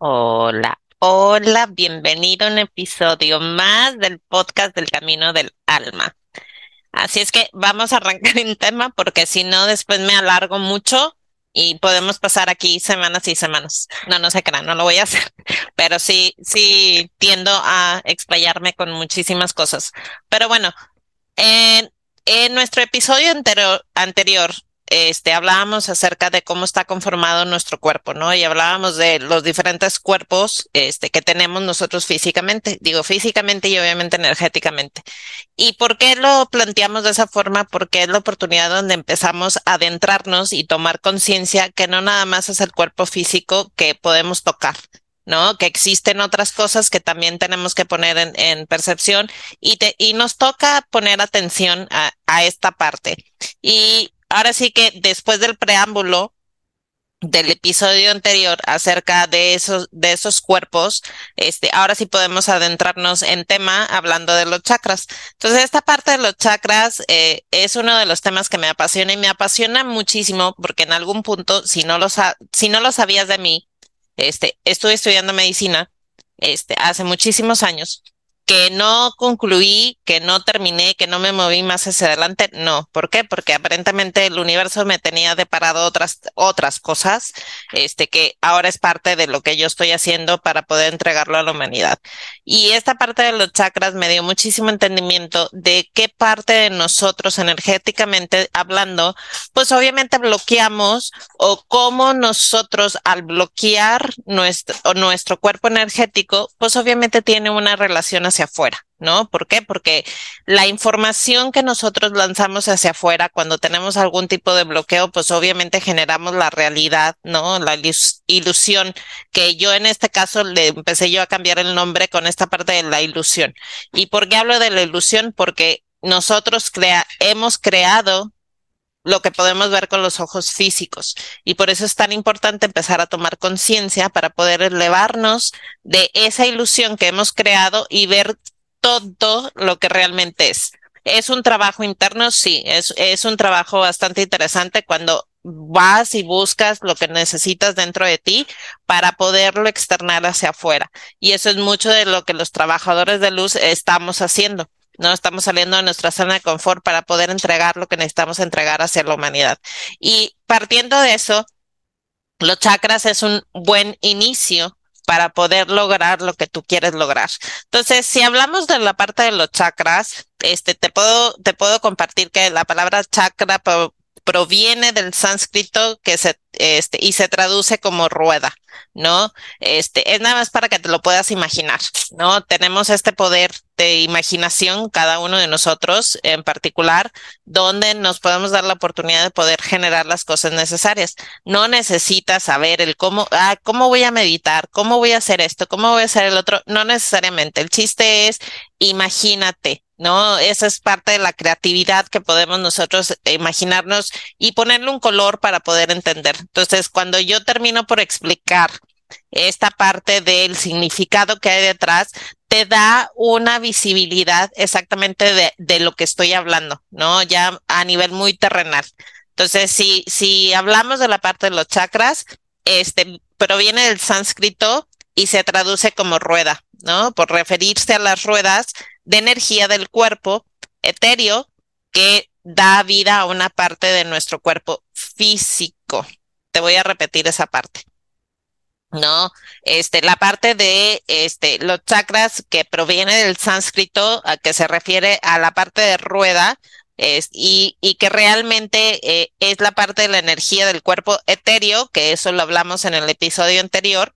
Hola, hola, bienvenido a un episodio más del podcast del Camino del Alma. Así es que vamos a arrancar en tema porque si no después me alargo mucho y podemos pasar aquí semanas y semanas. No, no se crean, no lo voy a hacer, pero sí, sí tiendo a explayarme con muchísimas cosas. Pero bueno, en, nuestro episodio anterior este, hablábamos acerca de cómo está conformado nuestro cuerpo, ¿no? Y hablábamos de los diferentes cuerpos, este, que tenemos nosotros físicamente, digo físicamente y obviamente energéticamente. ¿Y por qué lo planteamos de esa forma? Porque es la oportunidad donde empezamos a adentrarnos y tomar conciencia que no nada más es el cuerpo físico que podemos tocar, ¿no? Que existen otras cosas que también tenemos que poner en, percepción y, y nos toca poner atención a, a esta parte. Y ahora sí que después del preámbulo del episodio anterior acerca de esos, de esos cuerpos, este, ahora sí podemos adentrarnos en tema hablando de los chakras. Entonces, esta parte de los chakras eh, es uno de los temas que me apasiona y me apasiona muchísimo porque en algún punto, si no lo, si no lo sabías de mí, este, estuve estudiando medicina, este, hace muchísimos años que no concluí, que no terminé, que no me moví más hacia adelante, no. ¿Por qué? Porque aparentemente el universo me tenía deparado otras, otras cosas, este, que ahora es parte de lo que yo estoy haciendo para poder entregarlo a la humanidad. Y esta parte de los chakras me dio muchísimo entendimiento de qué parte de nosotros energéticamente hablando, pues obviamente bloqueamos o cómo nosotros al bloquear nuestro, nuestro cuerpo energético, pues obviamente tiene una relación hacia afuera, ¿no? ¿Por qué? Porque la información que nosotros lanzamos hacia afuera cuando tenemos algún tipo de bloqueo, pues obviamente generamos la realidad, ¿no? La ilusión, que yo en este caso le empecé yo a cambiar el nombre con esta parte de la ilusión. ¿Y por qué hablo de la ilusión? Porque nosotros crea hemos creado lo que podemos ver con los ojos físicos. Y por eso es tan importante empezar a tomar conciencia para poder elevarnos de esa ilusión que hemos creado y ver todo lo que realmente es. ¿Es un trabajo interno? Sí, es, es un trabajo bastante interesante cuando vas y buscas lo que necesitas dentro de ti para poderlo externar hacia afuera. Y eso es mucho de lo que los trabajadores de luz estamos haciendo no estamos saliendo de nuestra zona de confort para poder entregar lo que necesitamos entregar hacia la humanidad. Y partiendo de eso, los chakras es un buen inicio para poder lograr lo que tú quieres lograr. Entonces, si hablamos de la parte de los chakras, este te puedo te puedo compartir que la palabra chakra proviene del sánscrito que se este y se traduce como rueda, ¿no? Este es nada más para que te lo puedas imaginar, ¿no? Tenemos este poder de imaginación cada uno de nosotros en particular donde nos podemos dar la oportunidad de poder generar las cosas necesarias. No necesitas saber el cómo, ah, cómo voy a meditar, cómo voy a hacer esto, cómo voy a hacer el otro, no necesariamente. El chiste es imagínate, ¿no? Esa es parte de la creatividad que podemos nosotros imaginarnos y ponerle un color para poder entender. Entonces, cuando yo termino por explicar esta parte del significado que hay detrás, te da una visibilidad exactamente de, de lo que estoy hablando, ¿no? Ya a nivel muy terrenal. Entonces, si, si hablamos de la parte de los chakras, este proviene del sánscrito y se traduce como rueda, ¿no? Por referirse a las ruedas de energía del cuerpo etéreo que da vida a una parte de nuestro cuerpo físico. Te voy a repetir esa parte. ¿No? Este, la parte de este, los chakras que proviene del sánscrito, a que se refiere a la parte de rueda, es, y, y, que realmente eh, es la parte de la energía del cuerpo etéreo, que eso lo hablamos en el episodio anterior,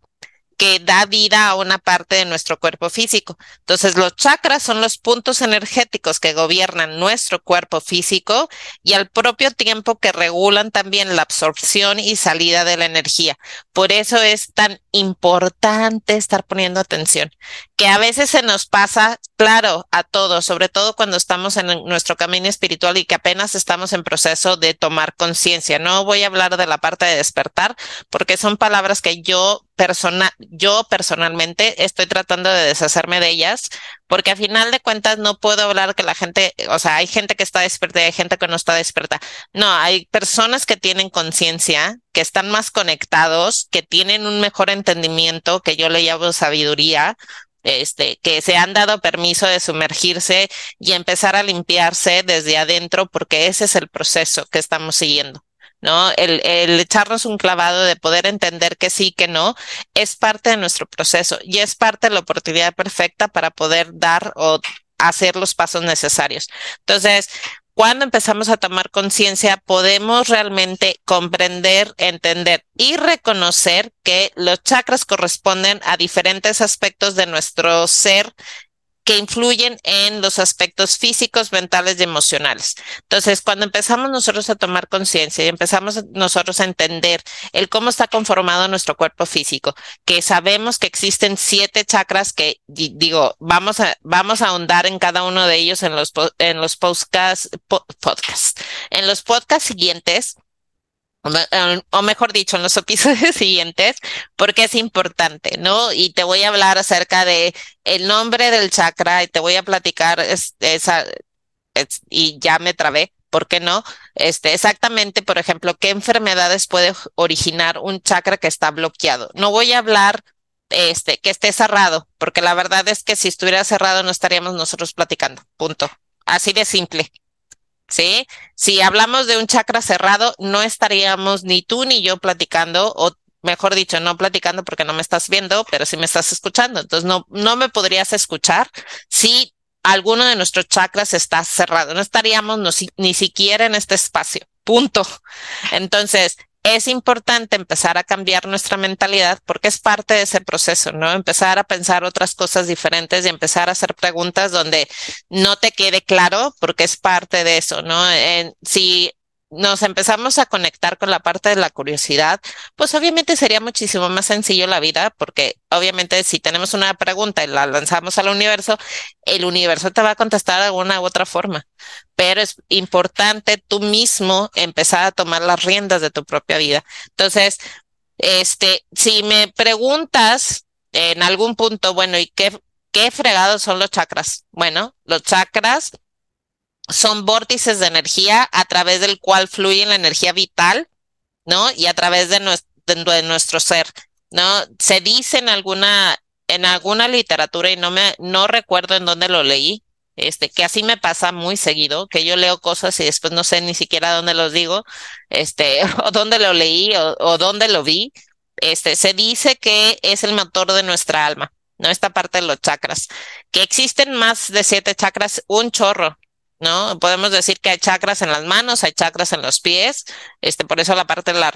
que da vida a una parte de nuestro cuerpo físico. Entonces, los chakras son los puntos energéticos que gobiernan nuestro cuerpo físico y al propio tiempo que regulan también la absorción y salida de la energía. Por eso es tan importante estar poniendo atención, que a veces se nos pasa, claro, a todos, sobre todo cuando estamos en nuestro camino espiritual y que apenas estamos en proceso de tomar conciencia. No voy a hablar de la parte de despertar porque son palabras que yo personal, yo personalmente estoy tratando de deshacerme de ellas, porque a final de cuentas no puedo hablar que la gente, o sea, hay gente que está despierta y hay gente que no está despierta. No, hay personas que tienen conciencia, que están más conectados, que tienen un mejor entendimiento, que yo le llamo sabiduría, este, que se han dado permiso de sumergirse y empezar a limpiarse desde adentro, porque ese es el proceso que estamos siguiendo. ¿No? El, el echarnos un clavado de poder entender que sí, que no, es parte de nuestro proceso y es parte de la oportunidad perfecta para poder dar o hacer los pasos necesarios. Entonces, cuando empezamos a tomar conciencia, podemos realmente comprender, entender y reconocer que los chakras corresponden a diferentes aspectos de nuestro ser que influyen en los aspectos físicos, mentales y emocionales. Entonces, cuando empezamos nosotros a tomar conciencia y empezamos nosotros a entender el cómo está conformado nuestro cuerpo físico, que sabemos que existen siete chakras que digo, vamos a vamos a ahondar en cada uno de ellos en los en los podcasts podcast, en los podcasts siguientes o mejor dicho, en los episodios siguientes, porque es importante, ¿no? Y te voy a hablar acerca de el nombre del chakra y te voy a platicar esa, y ya me trabé, ¿por qué no? Este, exactamente, por ejemplo, qué enfermedades puede originar un chakra que está bloqueado. No voy a hablar este, que esté cerrado, porque la verdad es que si estuviera cerrado no estaríamos nosotros platicando, punto. Así de simple. ¿Sí? Si hablamos de un chakra cerrado, no estaríamos ni tú ni yo platicando, o mejor dicho, no platicando porque no me estás viendo, pero sí me estás escuchando. Entonces, no, no me podrías escuchar si alguno de nuestros chakras está cerrado. No estaríamos ni siquiera en este espacio. Punto. Entonces, es importante empezar a cambiar nuestra mentalidad porque es parte de ese proceso, ¿no? Empezar a pensar otras cosas diferentes y empezar a hacer preguntas donde no te quede claro porque es parte de eso, ¿no? si nos empezamos a conectar con la parte de la curiosidad, pues obviamente sería muchísimo más sencillo la vida, porque obviamente si tenemos una pregunta y la lanzamos al universo, el universo te va a contestar de alguna u otra forma. Pero es importante tú mismo empezar a tomar las riendas de tu propia vida. Entonces, este, si me preguntas en algún punto, bueno, ¿y qué, qué fregados son los chakras? Bueno, los chakras son vórtices de energía a través del cual fluye la energía vital, ¿no? Y a través de, nuestro, ser, ¿no? Se dice en alguna, en alguna literatura, y no me, no recuerdo en dónde lo leí, este, que así me pasa muy seguido, que yo leo cosas y después no sé ni siquiera dónde los digo, este, o dónde lo leí o dónde lo vi. Este, se dice que es el motor de nuestra alma, ¿no? Esta parte de los chakras, que existen más de siete chakras, un chorro, ¿no? Podemos decir que hay chakras en las manos, hay chakras en los pies, este, por eso la parte de la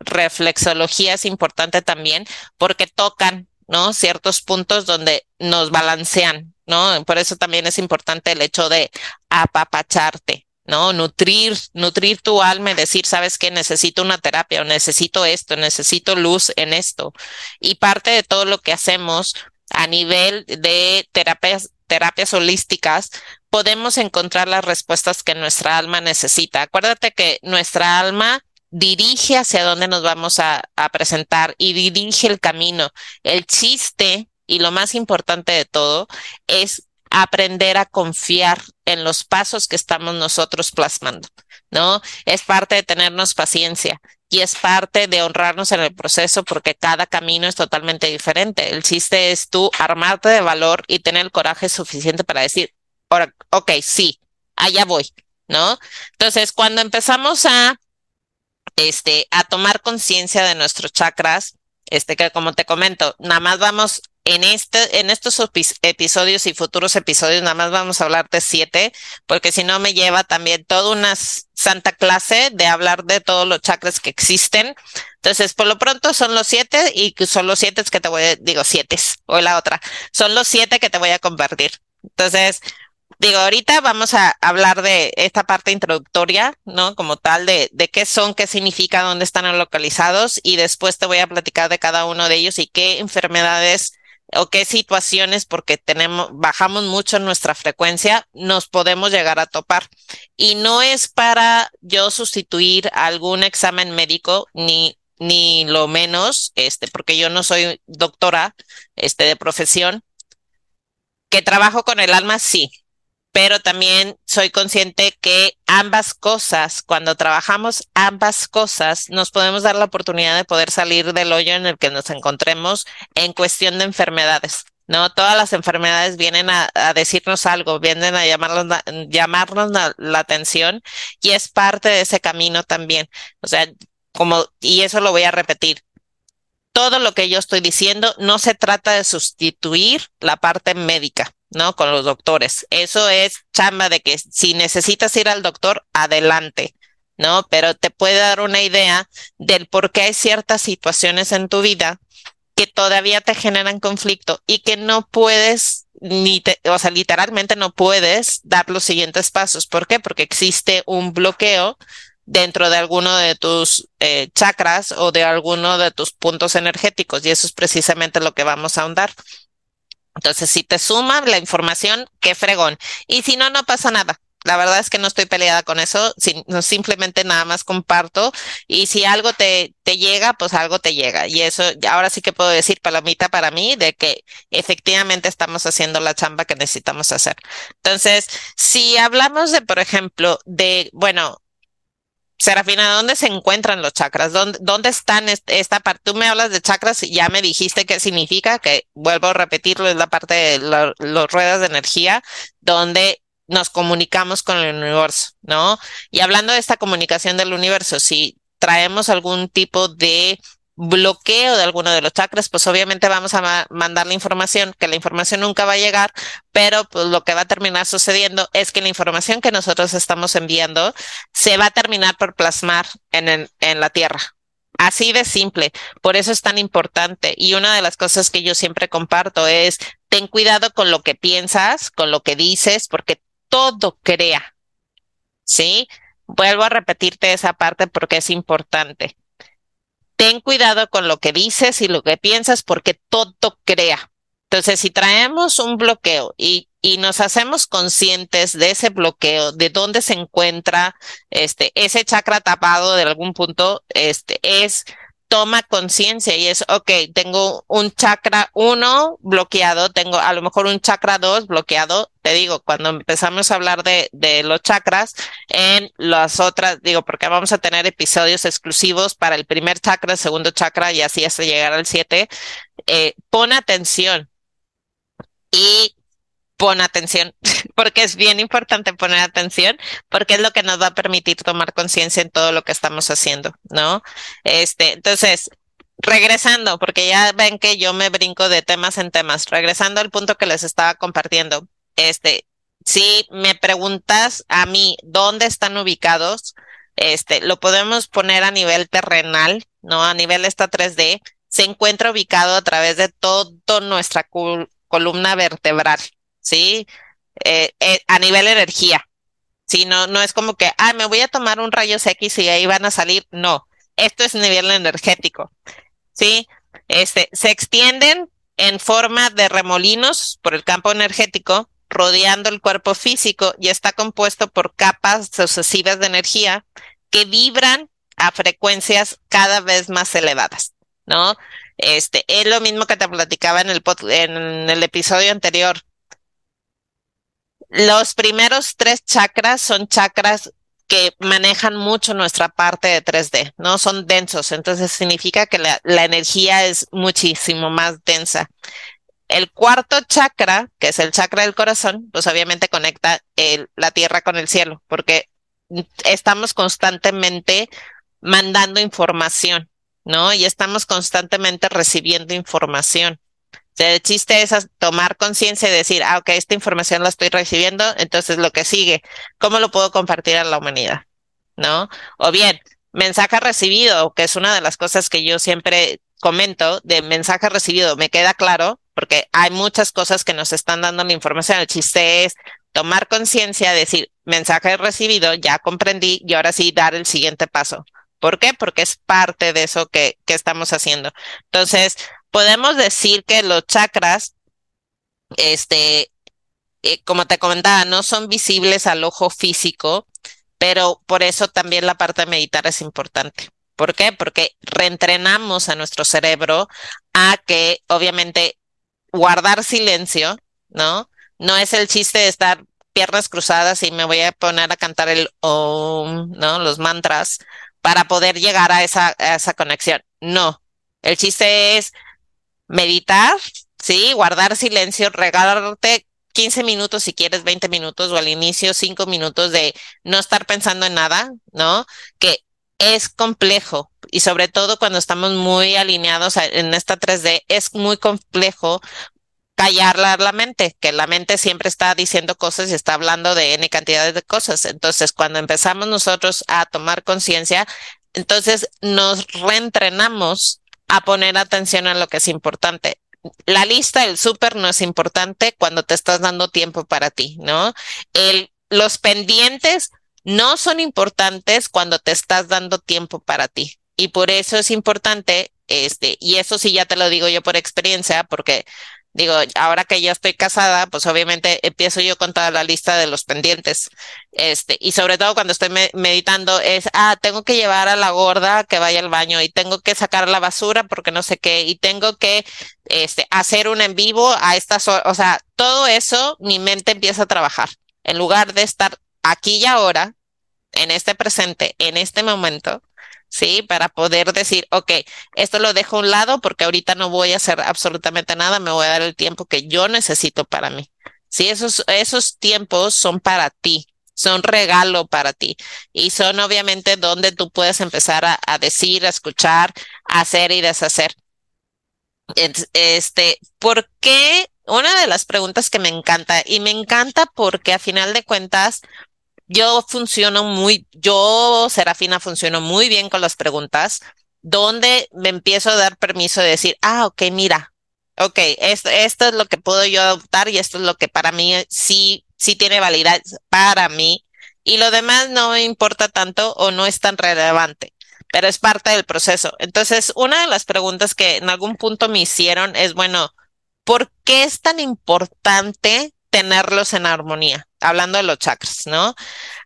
reflexología es importante también, porque tocan, ¿no? Ciertos puntos donde nos balancean, ¿no? Por eso también es importante el hecho de apapacharte, ¿no? Nutrir, nutrir tu alma y decir, sabes que necesito una terapia o necesito esto, necesito luz en esto. Y parte de todo lo que hacemos a nivel de terapias, terapias holísticas, podemos encontrar las respuestas que nuestra alma necesita. Acuérdate que nuestra alma dirige hacia dónde nos vamos a, presentar y dirige el camino. El chiste y lo más importante de todo es aprender a confiar en los pasos que estamos nosotros plasmando, ¿no? Es parte de tenernos paciencia y es parte de honrarnos en el proceso porque cada camino es totalmente diferente. El chiste es tú armarte de valor y tener el coraje suficiente para decir, ok, sí, allá voy, ¿no? Entonces, cuando empezamos a, este, a tomar conciencia de nuestros chakras, este, que como te comento, nada más vamos en este, en estos episodios y futuros episodios, nada más vamos a hablar de siete, porque si no me lleva también toda una santa clase de hablar de todos los chakras que existen. Entonces, por lo pronto son los siete y son los siete que te voy a, digo siete, o la otra, son los siete que te voy a compartir. Entonces, Digo, ahorita vamos a hablar de esta parte introductoria, ¿no? Como tal, de, de qué son, qué significa, dónde están localizados y después te voy a platicar de cada uno de ellos y qué enfermedades o qué situaciones, porque tenemos, bajamos mucho nuestra frecuencia, nos podemos llegar a topar. Y no es para yo sustituir algún examen médico ni ni lo menos, este, porque yo no soy doctora, este, de profesión. Que trabajo con el alma, sí, pero también soy consciente que ambas cosas, cuando trabajamos ambas cosas, nos podemos dar la oportunidad de poder salir del hoyo en el que nos encontremos en cuestión de enfermedades. ¿no? Todas las enfermedades vienen a, decirnos algo, vienen a llamarnos, la, atención y es parte de ese camino también. O sea, como, y eso lo voy a repetir. Todo lo que yo estoy diciendo no se trata de sustituir la parte médica, ¿no? Con los doctores. Eso es chamba de que si necesitas ir al doctor, adelante. ¿no? Pero te puede dar una idea del por qué hay ciertas situaciones en tu vida que todavía te generan conflicto y que no puedes ni te, o sea, literalmente no puedes dar los siguientes pasos. ¿Por qué? Porque existe un bloqueo dentro de alguno de tus eh, chakras o de alguno de tus puntos energéticos y eso es precisamente lo que vamos a ahondar. Entonces, si te suma la información, qué fregón. Y si no, no pasa nada. La verdad es que no estoy peleada con eso, simplemente nada más comparto y si algo te, te llega, pues algo te llega. Y eso ahora sí que puedo decir palomita para mí de que efectivamente estamos haciendo la chamba que necesitamos hacer. Entonces, si hablamos de, por ejemplo, de, bueno, Serafina, ¿dónde se encuentran los chakras? ¿Dónde, dónde están esta parte? Tú me hablas de chakras y ya me dijiste qué significa, que vuelvo a repetirlo, es la parte de las ruedas de energía, donde nos comunicamos con el universo, ¿no? Y hablando de esta comunicación del universo, si traemos algún tipo de bloqueo de alguno de los chakras, pues obviamente vamos a mandar la información, que la información nunca va a llegar, pero pues lo que va a terminar sucediendo es que la información que nosotros estamos enviando se va a terminar por plasmar en, en la Tierra. Así de simple. Por eso es tan importante. Y una de las cosas que yo siempre comparto es, ten cuidado con lo que piensas, con lo que dices, porque todo crea. ¿Sí? Vuelvo a repetirte esa parte porque es importante. Ten cuidado con lo que dices y lo que piensas porque todo crea. Entonces, si traemos un bloqueo y, y nos hacemos conscientes de ese bloqueo, de dónde se encuentra este, ese chakra tapado de algún punto, este, es toma conciencia y es, ok, tengo un chakra uno bloqueado, tengo a lo mejor un chakra dos bloqueado. Te digo, cuando empezamos a hablar de, los chakras, en las otras, digo, porque vamos a tener episodios exclusivos para el primer chakra, el segundo chakra y así hasta llegar al siete, eh, pon atención y pon atención, porque es bien importante poner atención, porque es lo que nos va a permitir tomar conciencia en todo lo que estamos haciendo, ¿no? Este, entonces, regresando, porque ya ven que yo me brinco de temas en temas, regresando al punto que les estaba compartiendo, este, si me preguntas a mí dónde están ubicados, este, lo podemos poner a nivel terrenal, ¿no? A nivel esta 3D, se encuentra ubicado a través de toda nuestra columna vertebral, ¿sí? Eh, eh, a nivel energía. Sí, no, no es como que, ah, me voy a tomar un rayos X y ahí van a salir. No, esto es nivel energético. Sí, este, se extienden en forma de remolinos por el campo energético, rodeando el cuerpo físico y está compuesto por capas sucesivas de energía que vibran a frecuencias cada vez más elevadas, ¿no? Este, es lo mismo que te platicaba en el, en el episodio anterior. Los primeros tres chakras son chakras que manejan mucho nuestra parte de 3D, ¿no? Son densos, entonces significa que la, energía es muchísimo más densa. El cuarto chakra, que es el chakra del corazón, pues obviamente conecta la tierra con el cielo, porque estamos constantemente mandando información, ¿no? Y estamos constantemente recibiendo información el chiste es tomar conciencia y decir, ah, ok, esta información la estoy recibiendo, entonces lo que sigue, ¿cómo lo puedo compartir a la humanidad? ¿No? O bien, mensaje recibido, que es una de las cosas que yo siempre comento de mensaje recibido, me queda claro, porque hay muchas cosas que nos están dando la información. El chiste es tomar conciencia, decir, mensaje recibido, ya comprendí y ahora sí dar el siguiente paso. ¿Por qué? Porque es parte de eso que, que estamos haciendo. Entonces, podemos decir que los chakras, este, eh, como te comentaba, no son visibles al ojo físico, pero por eso también la parte de meditar es importante. ¿Por qué? Porque reentrenamos a nuestro cerebro a que obviamente guardar silencio, ¿no? No es el chiste de estar piernas cruzadas y me voy a poner a cantar el om, ¿no? Los mantras para poder llegar a esa, a esa conexión. No, el chiste es meditar, sí, guardar silencio, regalarte 15 minutos si quieres, 20 minutos o al inicio 5 minutos de no estar pensando en nada, ¿no? Que es complejo y sobre todo cuando estamos muy alineados en esta 3D, es muy complejo callar la, mente, que la mente siempre está diciendo cosas y está hablando de N cantidades de cosas. Entonces, cuando empezamos nosotros a tomar conciencia, entonces nos reentrenamos a poner atención a lo que es importante. La lista del súper no es importante cuando te estás dando tiempo para ti, ¿no? El, los pendientes no son importantes cuando te estás dando tiempo para ti. Y por eso es importante, este, y eso sí ya te lo digo yo por experiencia, porque Digo, ahora que ya estoy casada, pues obviamente empiezo yo con toda la lista de los pendientes. Este, y sobre todo cuando estoy meditando es, ah, tengo que llevar a la gorda que vaya al baño y tengo que sacar la basura porque no sé qué y tengo que este, hacer un en vivo a estas horas. O sea, todo eso mi mente empieza a trabajar. En lugar de estar aquí y ahora, en este presente, en este momento, ¿sí? Para poder decir, ok, esto lo dejo a un lado porque ahorita no voy a hacer absolutamente nada, me voy a dar el tiempo que yo necesito para mí. Sí, esos, esos tiempos son para ti, son regalo para ti y son obviamente donde tú puedes empezar a, decir, a escuchar, a hacer y deshacer. Este, ¿por qué? Una de las preguntas que me encanta y me encanta porque a final de cuentas yo funciono muy, yo, Serafina, funciono muy bien con las preguntas, donde me empiezo a dar permiso de decir, ah, ok, mira, ok, esto, esto es lo que puedo yo adoptar y esto es lo que para mí sí, sí tiene validez para mí y lo demás no me importa tanto o no es tan relevante, pero es parte del proceso. Entonces, una de las preguntas que en algún punto me hicieron es, bueno, ¿por qué es tan importante tenerlos en armonía, hablando de los chakras, ¿no?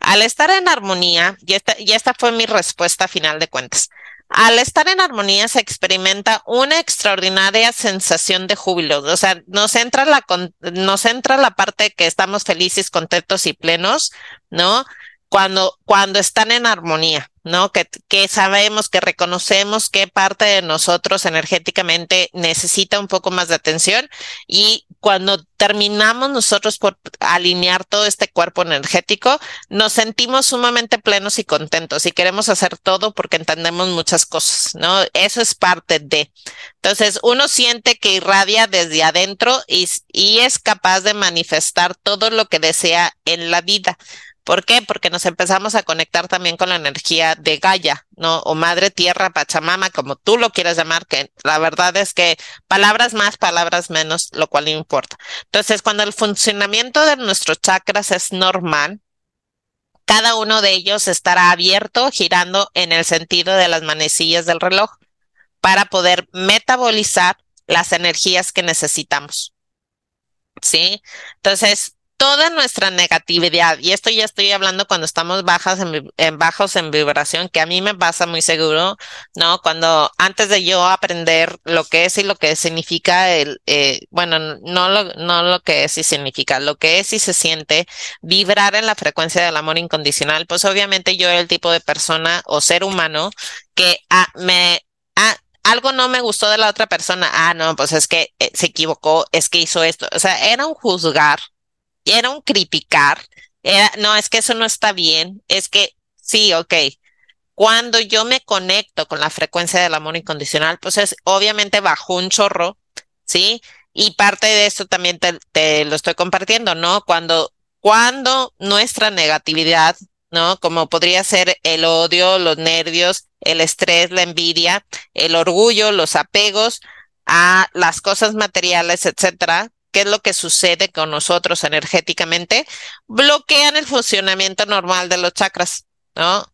Al estar en armonía, y esta, y esta fue mi respuesta final de cuentas, al estar en armonía se experimenta una extraordinaria sensación de júbilo. O sea, nos entra la, nos entra la parte que estamos felices, contentos y plenos, ¿no? Cuando, cuando están en armonía. ¿No? Que, que sabemos, que reconocemos qué parte de nosotros energéticamente necesita un poco más de atención y cuando terminamos nosotros por alinear todo este cuerpo energético, nos sentimos sumamente plenos y contentos y queremos hacer todo porque entendemos muchas cosas, ¿no? Eso es parte de. Entonces, uno siente que irradia desde adentro y, y es capaz de manifestar todo lo que desea en la vida. ¿Por qué? Porque nos empezamos a conectar también con la energía de Gaia, ¿no? O Madre Tierra, Pachamama, como tú lo quieras llamar, que la verdad es que palabras más, palabras menos, lo cual no importa. Entonces, cuando el funcionamiento de nuestros chakras es normal, cada uno de ellos estará abierto, girando en el sentido de las manecillas del reloj, para poder metabolizar las energías que necesitamos. ¿Sí? Entonces, toda nuestra negatividad, y esto ya estoy hablando cuando estamos bajas en, bajos en vibración, que a mí me pasa muy seguro, ¿no? Cuando antes de yo aprender lo que es y lo que significa el, eh, bueno, no lo, no lo que es y significa, lo que es y se siente vibrar en la frecuencia del amor incondicional, pues obviamente yo el tipo de persona o ser humano que ah, me, ah, algo no me gustó de la otra persona, ah, no, pues es que eh, se equivocó, es que hizo esto, o sea, era un juzgar era un criticar, no, es que eso no está bien, es que sí, ok. Cuando yo me conecto con la frecuencia del amor incondicional, pues es obviamente bajo un chorro, ¿sí? Y parte de esto también te, te lo estoy compartiendo, ¿no? Cuando, cuando nuestra negatividad, ¿no? Como podría ser el odio, los nervios, el estrés, la envidia, el orgullo, los apegos a las cosas materiales, etcétera, qué es lo que sucede con nosotros energéticamente, bloquean el funcionamiento normal de los chakras, ¿no?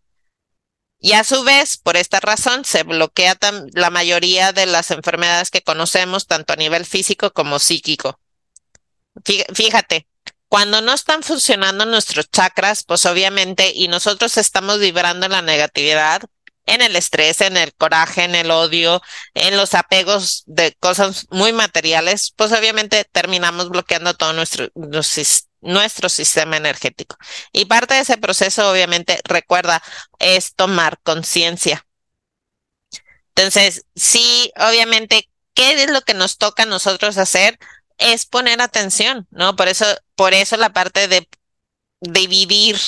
Y a su vez, por esta razón, se bloquea la mayoría de las enfermedades que conocemos, tanto a nivel físico como psíquico. Fíjate, cuando no están funcionando nuestros chakras, pues obviamente, y nosotros estamos vibrando la negatividad, en el estrés, en el coraje, en el odio, en los apegos de cosas muy materiales, pues obviamente terminamos bloqueando todo nuestro, nuestro sistema energético. Y parte de ese proceso, obviamente, recuerda, es tomar conciencia. Entonces, sí, obviamente, ¿qué es lo que nos toca a nosotros hacer? Es poner atención, ¿no? Por eso, por eso la parte de dividir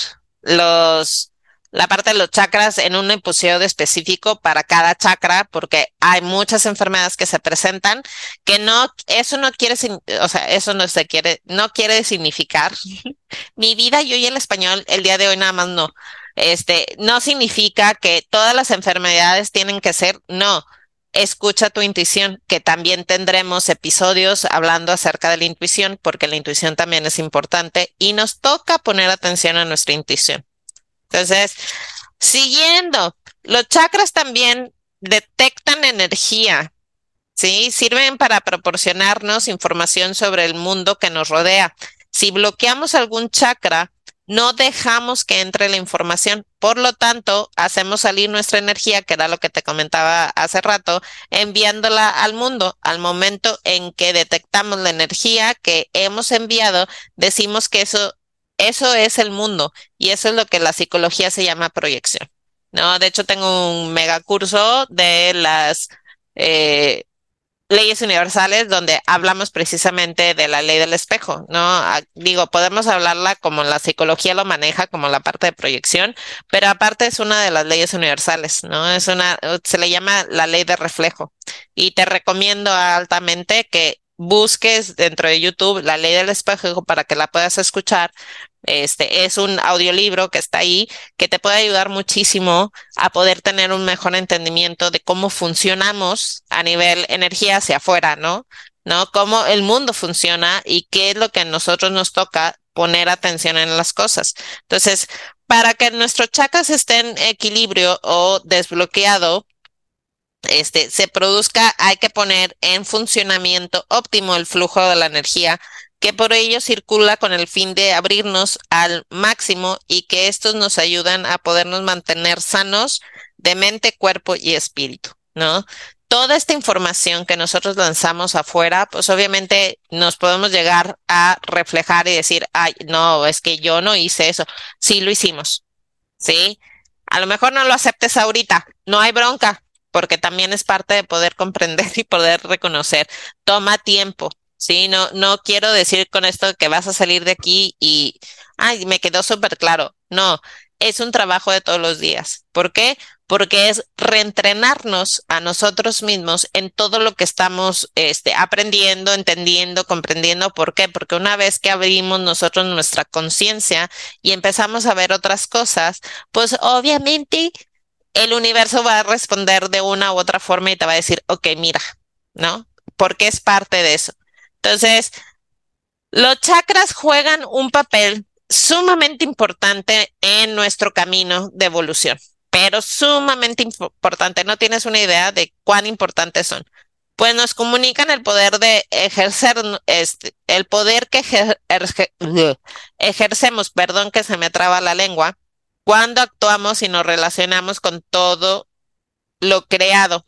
los, la parte de los chakras en un episodio específico para cada chakra, porque hay muchas enfermedades que se presentan que no, eso no quiere, o sea, eso no se quiere, no quiere significar mi vida, yo y el español, el día de hoy nada más no. Este, no significa que todas las enfermedades tienen que ser, no. Escucha tu intuición, que también tendremos episodios hablando acerca de la intuición, porque la intuición también es importante y nos toca poner atención a nuestra intuición. Entonces, siguiendo, los chakras también detectan energía, ¿sí? Sirven para proporcionarnos información sobre el mundo que nos rodea. Si bloqueamos algún chakra, no dejamos que entre la información. Por lo tanto, hacemos salir nuestra energía, que era lo que te comentaba hace rato, enviándola al mundo. Al momento en que detectamos la energía que hemos enviado, decimos que eso, eso es el mundo y eso es lo que la psicología se llama proyección. No, de hecho tengo un mega curso de las eh, leyes universales donde hablamos precisamente de la ley del espejo, ¿no? Ah, digo, podemos hablarla como la psicología lo maneja, como la parte de proyección, pero aparte es una de las leyes universales, ¿no? Es una, se le llama la ley de reflejo. Y te recomiendo altamente que busques dentro de YouTube la ley del espejo para que la puedas escuchar, este es un audiolibro que está ahí que te puede ayudar muchísimo a poder tener un mejor entendimiento de cómo funcionamos a nivel energía hacia afuera, ¿no? ¿No? Cómo el mundo funciona y qué es lo que a nosotros nos toca poner atención en las cosas. Entonces, para que nuestros chakras estén en equilibrio o desbloqueado, este, se produzca, hay que poner en funcionamiento óptimo el flujo de la energía que por ello circula con el fin de abrirnos al máximo y que estos nos ayudan a podernos mantener sanos de mente, cuerpo y espíritu, ¿no? Toda esta información que nosotros lanzamos afuera, pues obviamente nos podemos llegar a reflejar y decir, ay, no, es que yo no hice eso. Sí, lo hicimos, ¿sí? A lo mejor no lo aceptes ahorita, no hay bronca, porque también es parte de poder comprender y poder reconocer. Toma tiempo, Sí, no, no quiero decir con esto que vas a salir de aquí y, ay, me quedó súper claro. No, es un trabajo de todos los días. ¿Por qué? Porque es reentrenarnos a nosotros mismos en todo lo que estamos este, aprendiendo, entendiendo, comprendiendo. ¿Por qué? Porque una vez que abrimos nosotros nuestra conciencia y empezamos a ver otras cosas, pues obviamente el universo va a responder de una u otra forma y te va a decir, ok, mira, ¿no? Porque es parte de eso. Entonces, los chakras juegan un papel sumamente importante en nuestro camino de evolución, pero sumamente importante. No tienes una idea de cuán importantes son. Pues nos comunican el poder de ejercer, este, el poder que ejercemos, perdón que se me traba la lengua, cuando actuamos y nos relacionamos con todo lo creado.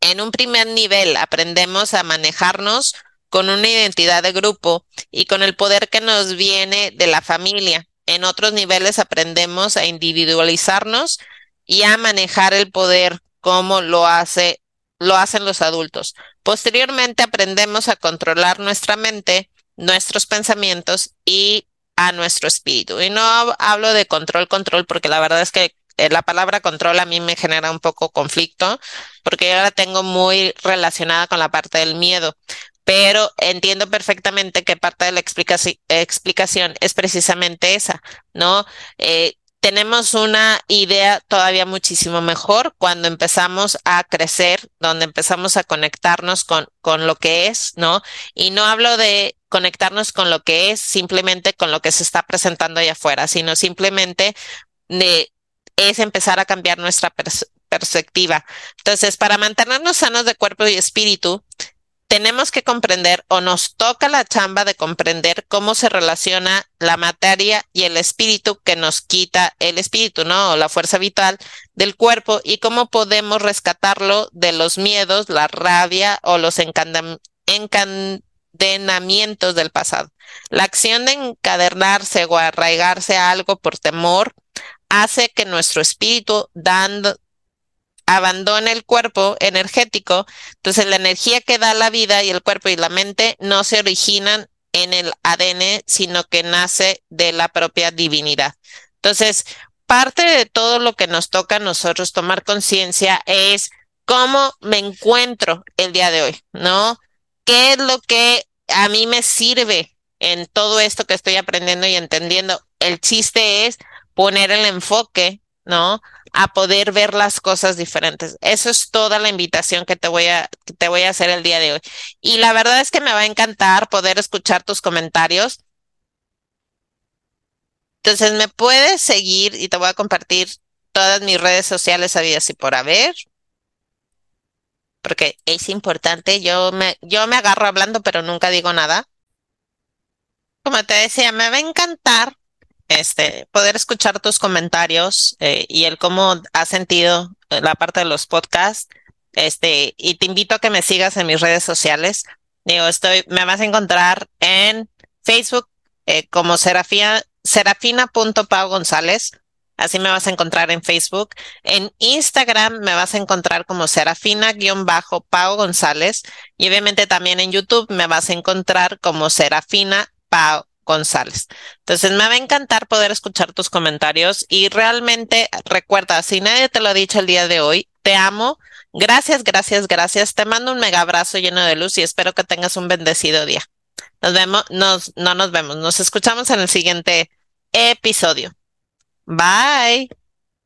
En un primer nivel aprendemos a manejarnos con una identidad de grupo y con el poder que nos viene de la familia. En otros niveles aprendemos a individualizarnos y a manejar el poder como lo hace lo hacen los adultos. Posteriormente aprendemos a controlar nuestra mente, nuestros pensamientos y a nuestro espíritu. Y no hablo de control, control, porque la verdad es que eh, la palabra control a mí me genera un poco conflicto, porque yo la tengo muy relacionada con la parte del miedo pero entiendo perfectamente que parte de la explicación es precisamente esa, ¿no? Eh, tenemos una idea todavía muchísimo mejor cuando empezamos a crecer, donde empezamos a conectarnos con, con lo que es, ¿no? Y no hablo de conectarnos con lo que es simplemente con lo que se está presentando allá afuera, sino simplemente de, es empezar a cambiar nuestra perspectiva. Entonces, para mantenernos sanos de cuerpo y espíritu, tenemos que comprender o nos toca la chamba de comprender cómo se relaciona la materia y el espíritu que nos quita el espíritu, ¿no? O la fuerza vital del cuerpo y cómo podemos rescatarlo de los miedos, la rabia o los del pasado. La acción de encadernarse o arraigarse a algo por temor hace que nuestro espíritu dando, abandone el cuerpo energético, entonces la energía que da la vida y el cuerpo y la mente no se originan en el ADN, sino que nace de la propia divinidad. Entonces, parte de todo lo que nos toca a nosotros tomar conciencia es cómo me encuentro el día de hoy, ¿no? ¿Qué es lo que a mí me sirve en todo esto que estoy aprendiendo y entendiendo? El chiste es poner el enfoque, ¿no? A poder ver las cosas diferentes. Eso es toda la invitación que te voy a, que te voy a hacer el día de hoy. Y la verdad es que me va a encantar poder escuchar tus comentarios. Entonces me puedes seguir y te voy a compartir todas mis redes sociales habidas y por haber. Porque es importante, yo me, yo me agarro hablando, pero nunca digo nada. Como te decía, me va a encantar este, poder escuchar tus comentarios eh, y el cómo has sentido la parte de los podcasts. Este, y te invito a que me sigas en mis redes sociales. Digo, estoy, me vas a encontrar en Facebook eh, como Serafina, serafina.pau González. Así me vas a encontrar en Facebook. En Instagram me vas a encontrar como Serafina-Pau González. Y obviamente también en YouTube me vas a encontrar como Serafina Pau González. Entonces, me va a encantar poder escuchar tus comentarios y realmente recuerda, si nadie te lo ha dicho el día de hoy, te amo. Gracias, gracias, gracias. Te mando un mega abrazo lleno de luz y espero que tengas un bendecido día. Nos vemos, nos, no nos vemos, nos escuchamos en el siguiente episodio. Bye.